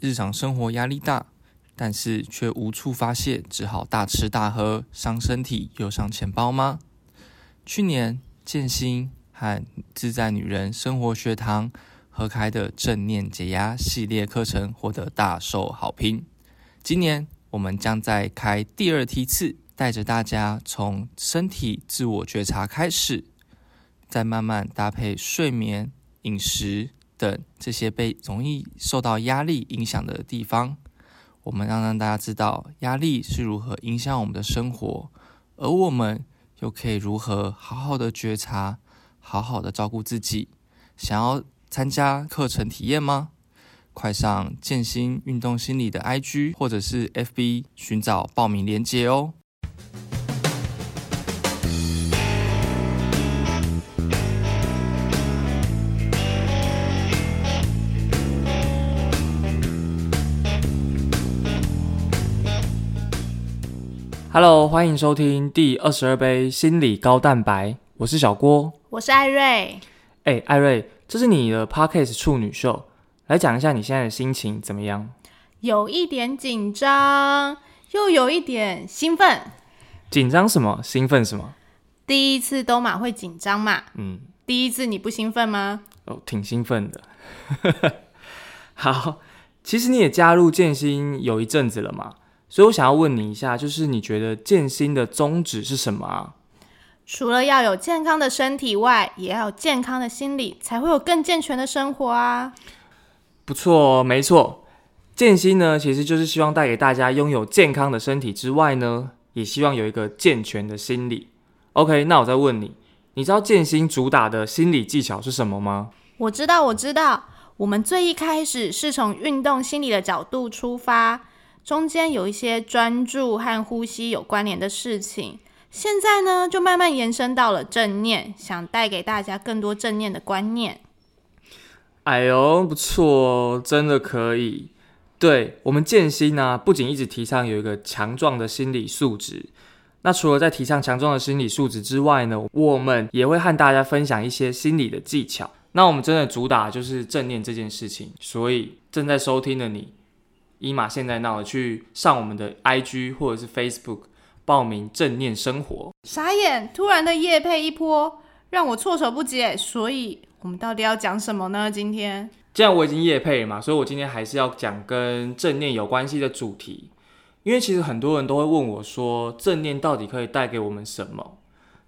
日常生活压力大，但是却无处发泄，只好大吃大喝，伤身体又伤钱包吗？去年建新和自在女人生活学堂合开的正念解压系列课程获得大受好评。今年我们将再开第二梯次，带着大家从身体自我觉察开始，再慢慢搭配睡眠、饮食等这些被容易受到压力影响的地方，我们要让大家知道压力是如何影响我们的生活，而我们又可以如何好好的觉察，好好的照顾自己。想要参加课程体验吗？快上健心运动心理的 IG 或者是 FB 寻找报名链接哦。Hello，欢迎收听第二十二杯心理高蛋白，我是小郭，我是艾瑞。哎，艾瑞，这是你的 Podcast 处女秀，来讲一下你现在的心情怎么样？有一点紧张，又有一点兴奋。紧张什么？兴奋什么？第一次都马会紧张嘛？嗯，第一次你不兴奋吗？哦，挺兴奋的。好，其实你也加入建新有一阵子了嘛？所以我想要问你一下，就是你觉得健心的宗旨是什么啊？除了要有健康的身体外，也要有健康的心理，才会有更健全的生活啊！不错，没错。健心呢，其实就是希望带给大家拥有健康的身体之外呢，也希望有一个健全的心理。OK，那我再问你，你知道健心主打的心理技巧是什么吗？我知道，我知道。我们最一开始是从运动心理的角度出发。中间有一些专注和呼吸有关联的事情，现在呢就慢慢延伸到了正念，想带给大家更多正念的观念。哎呦，不错哦，真的可以。对我们健心呢，不仅一直提倡有一个强壮的心理素质，那除了在提倡强壮的心理素质之外呢，我们也会和大家分享一些心理的技巧。那我们真的主打就是正念这件事情，所以正在收听的你。伊玛现在闹去上我们的 IG 或者是 Facebook 报名正念生活。傻眼，突然的夜配一波，让我措手不及。所以我们到底要讲什么呢？今天既然我已经夜配了嘛，所以我今天还是要讲跟正念有关系的主题。因为其实很多人都会问我说，正念到底可以带给我们什么？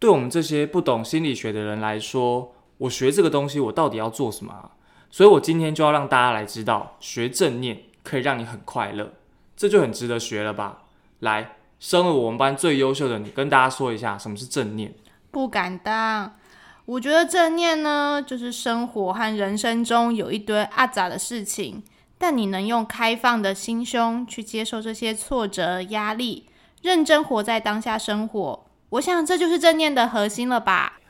对我们这些不懂心理学的人来说，我学这个东西，我到底要做什么？所以我今天就要让大家来知道学正念。可以让你很快乐，这就很值得学了吧？来，身为我们班最优秀的你，跟大家说一下什么是正念。不敢当，我觉得正念呢，就是生活和人生中有一堆阿杂的事情，但你能用开放的心胸去接受这些挫折、压力，认真活在当下生活。我想这就是正念的核心了吧？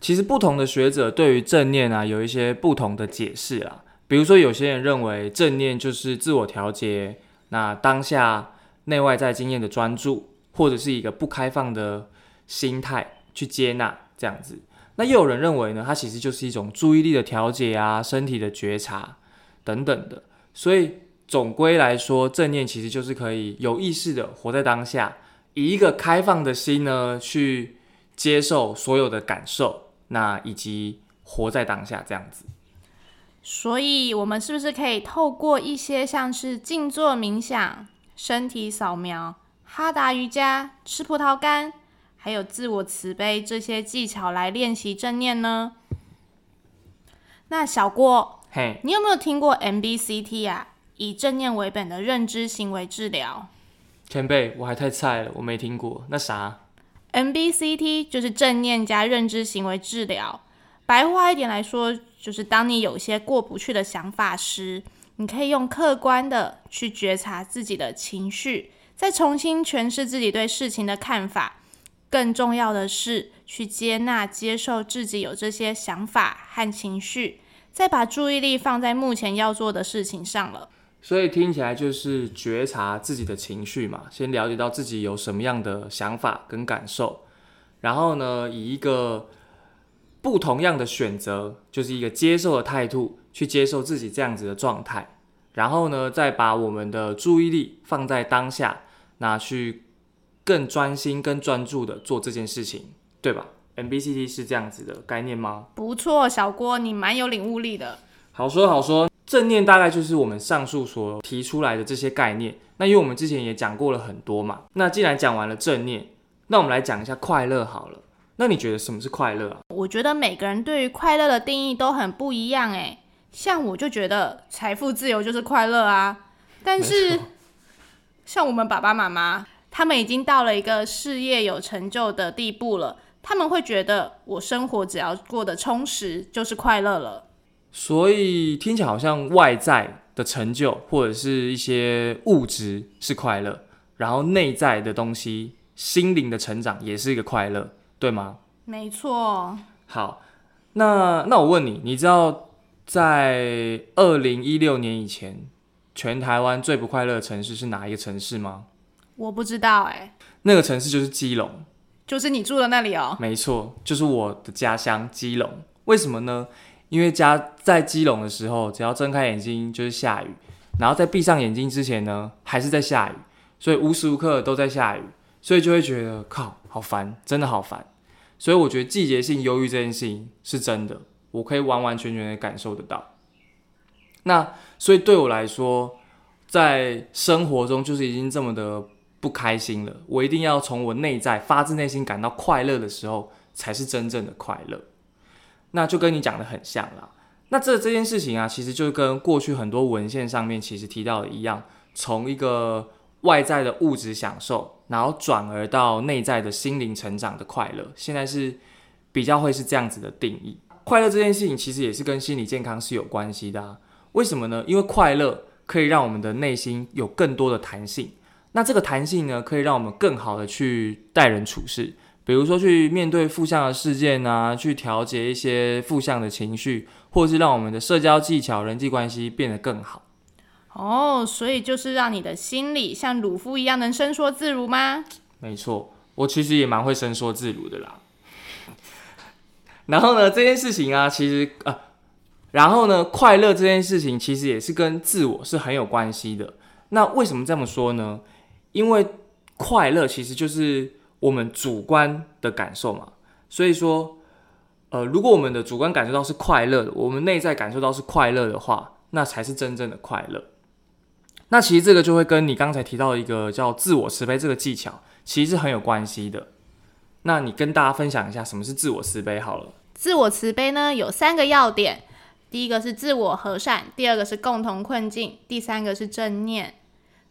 其实不同的学者对于正念啊，有一些不同的解释啊。比如说，有些人认为正念就是自我调节，那当下内外在经验的专注，或者是一个不开放的心态去接纳这样子。那又有人认为呢，它其实就是一种注意力的调节啊，身体的觉察等等的。所以总归来说，正念其实就是可以有意识的活在当下，以一个开放的心呢去接受所有的感受，那以及活在当下这样子。所以，我们是不是可以透过一些像是静坐冥想、身体扫描、哈达瑜伽、吃葡萄干，还有自我慈悲这些技巧来练习正念呢？那小郭，嘿，你有没有听过 MBCT 啊？以正念为本的认知行为治疗？前辈，我还太菜了，我没听过。那啥？MBCT 就是正念加认知行为治疗。白话一点来说，就是当你有些过不去的想法时，你可以用客观的去觉察自己的情绪，再重新诠释自己对事情的看法。更重要的是，去接纳、接受自己有这些想法和情绪，再把注意力放在目前要做的事情上了。所以听起来就是觉察自己的情绪嘛，先了解到自己有什么样的想法跟感受，然后呢，以一个。不同样的选择，就是一个接受的态度，去接受自己这样子的状态，然后呢，再把我们的注意力放在当下，那去更专心、更专注的做这件事情，对吧？MBCT 是这样子的概念吗？不错，小郭，你蛮有领悟力的。好说好说，正念大概就是我们上述所提出来的这些概念。那因为我们之前也讲过了很多嘛，那既然讲完了正念，那我们来讲一下快乐好了。那你觉得什么是快乐啊？我觉得每个人对于快乐的定义都很不一样诶。像我就觉得财富自由就是快乐啊，但是像我们爸爸妈妈，他们已经到了一个事业有成就的地步了，他们会觉得我生活只要过得充实就是快乐了。所以听起来好像外在的成就或者是一些物质是快乐，然后内在的东西、心灵的成长也是一个快乐，对吗？没错。好，那那我问你，你知道在二零一六年以前，全台湾最不快乐的城市是哪一个城市吗？我不知道哎。那个城市就是基隆，就是你住的那里哦。没错，就是我的家乡基隆。为什么呢？因为家在基隆的时候，只要睁开眼睛就是下雨，然后在闭上眼睛之前呢，还是在下雨，所以无时无刻都在下雨，所以就会觉得靠，好烦，真的好烦。所以我觉得季节性忧郁这件事情是真的，我可以完完全全的感受得到。那所以对我来说，在生活中就是已经这么的不开心了，我一定要从我内在发自内心感到快乐的时候，才是真正的快乐。那就跟你讲的很像啦。那这这件事情啊，其实就跟过去很多文献上面其实提到的一样，从一个外在的物质享受，然后转而到内在的心灵成长的快乐，现在是比较会是这样子的定义。快乐这件事情其实也是跟心理健康是有关系的啊。为什么呢？因为快乐可以让我们的内心有更多的弹性，那这个弹性呢，可以让我们更好的去待人处事。比如说去面对负向的事件啊，去调节一些负向的情绪，或是让我们的社交技巧、人际关系变得更好。哦，所以就是让你的心里像鲁夫一样能伸缩自如吗？没错，我其实也蛮会伸缩自如的啦。然后呢，这件事情啊，其实呃，然后呢，快乐这件事情其实也是跟自我是很有关系的。那为什么这么说呢？因为快乐其实就是。我们主观的感受嘛，所以说，呃，如果我们的主观感受到是快乐的，我们内在感受到是快乐的话，那才是真正的快乐。那其实这个就会跟你刚才提到的一个叫自我慈悲这个技巧，其实是很有关系的。那你跟大家分享一下什么是自我慈悲好了。自我慈悲呢有三个要点，第一个是自我和善，第二个是共同困境，第三个是正念。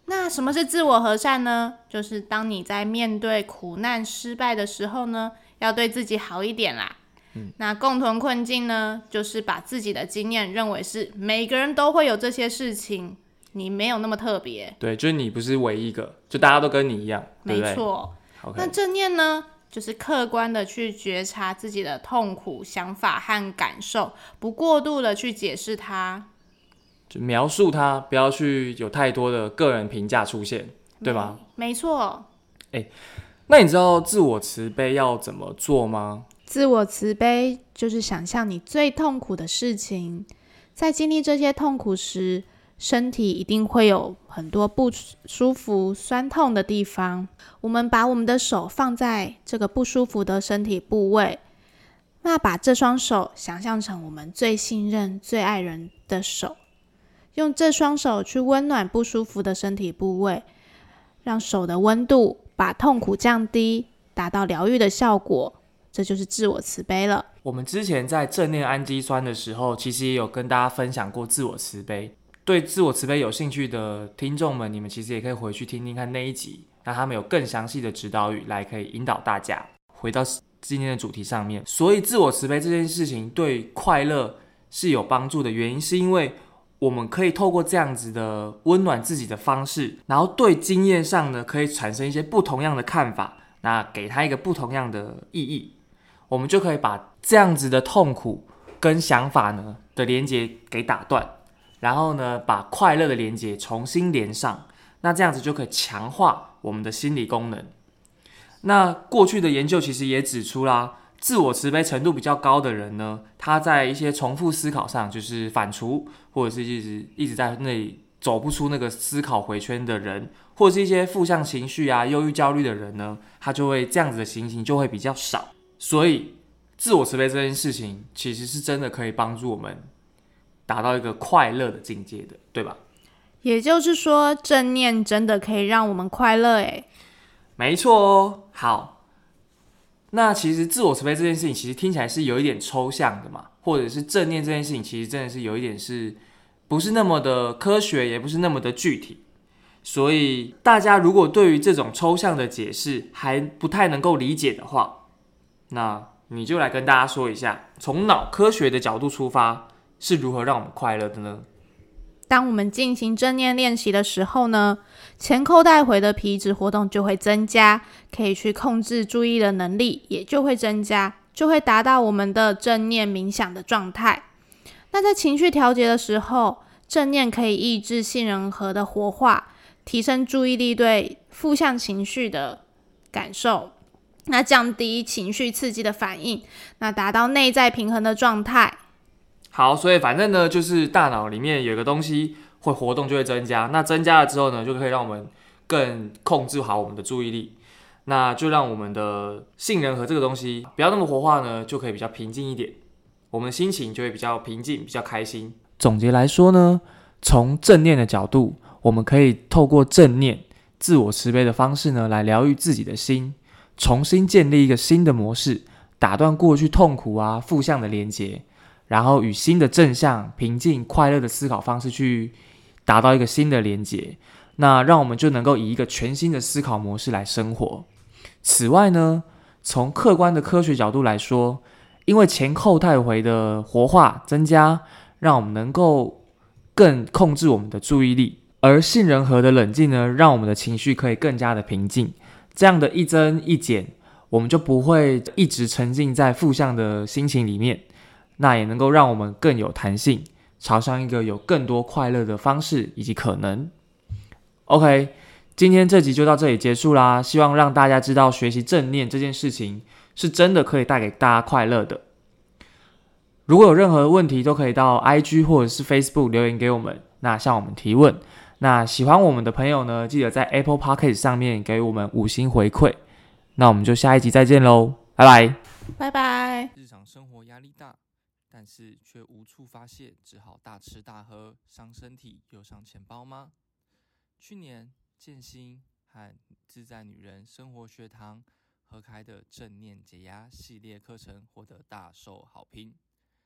那什么是自我和善呢？就是当你在面对苦难、失败的时候呢，要对自己好一点啦。嗯，那共同困境呢，就是把自己的经验认为是每个人都会有这些事情，你没有那么特别。对，就是你不是唯一一个，就大家都跟你一样，没错。那正念呢，就是客观的去觉察自己的痛苦、想法和感受，不过度的去解释它。就描述它，不要去有太多的个人评价出现，对吗？没错。哎，那你知道自我慈悲要怎么做吗？自我慈悲就是想象你最痛苦的事情，在经历这些痛苦时，身体一定会有很多不舒服、酸痛的地方。我们把我们的手放在这个不舒服的身体部位，那把这双手想象成我们最信任、最爱人的手。用这双手去温暖不舒服的身体部位，让手的温度把痛苦降低，达到疗愈的效果。这就是自我慈悲了。我们之前在正念氨基酸的时候，其实也有跟大家分享过自我慈悲。对自我慈悲有兴趣的听众们，你们其实也可以回去听听看那一集，那他们有更详细的指导语来可以引导大家回到今天的主题上面。所以，自我慈悲这件事情对快乐是有帮助的原因，是因为。我们可以透过这样子的温暖自己的方式，然后对经验上呢，可以产生一些不同样的看法，那给他一个不同样的意义，我们就可以把这样子的痛苦跟想法呢的连接给打断，然后呢，把快乐的连接重新连上，那这样子就可以强化我们的心理功能。那过去的研究其实也指出啦。自我慈悲程度比较高的人呢，他在一些重复思考上，就是反刍，或者是一直一直在那里走不出那个思考回圈的人，或者是一些负向情绪啊、忧郁、焦虑的人呢，他就会这样子的情形就会比较少。所以，自我慈悲这件事情，其实是真的可以帮助我们达到一个快乐的境界的，对吧？也就是说，正念真的可以让我们快乐，诶。没错哦。好，那其实自我慈悲这件事情，其实听起来是有一点抽象的嘛，或者是正念这件事情，其实真的是有一点是。不是那么的科学，也不是那么的具体，所以大家如果对于这种抽象的解释还不太能够理解的话，那你就来跟大家说一下，从脑科学的角度出发是如何让我们快乐的呢？当我们进行正念练习的时候呢，前扣带回的皮质活动就会增加，可以去控制注意的能力也就会增加，就会达到我们的正念冥想的状态。那在情绪调节的时候，正念可以抑制杏仁核的活化，提升注意力对负向情绪的感受，那降低情绪刺激的反应，那达到内在平衡的状态。好，所以反正呢，就是大脑里面有个东西会活动，就会增加。那增加了之后呢，就可以让我们更控制好我们的注意力，那就让我们的杏仁核这个东西不要那么活化呢，就可以比较平静一点。我们心情就会比较平静，比较开心。总结来说呢，从正念的角度，我们可以透过正念、自我慈悲的方式呢，来疗愈自己的心，重新建立一个新的模式，打断过去痛苦啊、负向的连接，然后与新的正向、平静、快乐的思考方式去达到一个新的连接。那让我们就能够以一个全新的思考模式来生活。此外呢，从客观的科学角度来说，因为前后带回的活化增加，让我们能够更控制我们的注意力；而杏仁核的冷静呢，让我们的情绪可以更加的平静。这样的一增一减，我们就不会一直沉浸在负向的心情里面。那也能够让我们更有弹性，朝向一个有更多快乐的方式以及可能。OK，今天这集就到这里结束啦。希望让大家知道学习正念这件事情。是真的可以带给大家快乐的。如果有任何问题，都可以到 IG 或者是 Facebook 留言给我们，那向我们提问。那喜欢我们的朋友呢，记得在 Apple Podcast 上面给我们五星回馈。那我们就下一集再见喽，拜拜，拜拜。日常生活压力大，但是却无处发泄，只好大吃大喝，伤身体又伤钱包吗？去年建新和自在女人生活学堂。合开的正念解压系列课程获得大受好评。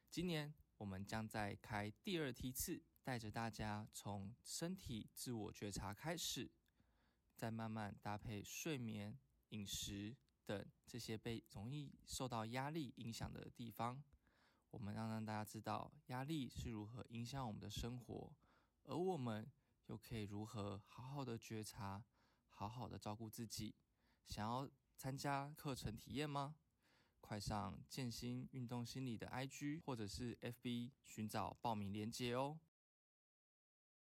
今年我们将再开第二梯次，带着大家从身体自我觉察开始，再慢慢搭配睡眠、饮食等这些被容易受到压力影响的地方，我们要让大家知道压力是如何影响我们的生活，而我们又可以如何好好的觉察，好好的照顾自己。想要。参加课程体验吗？快上建心运动心理的 IG 或者是 FB 寻找报名链接哦。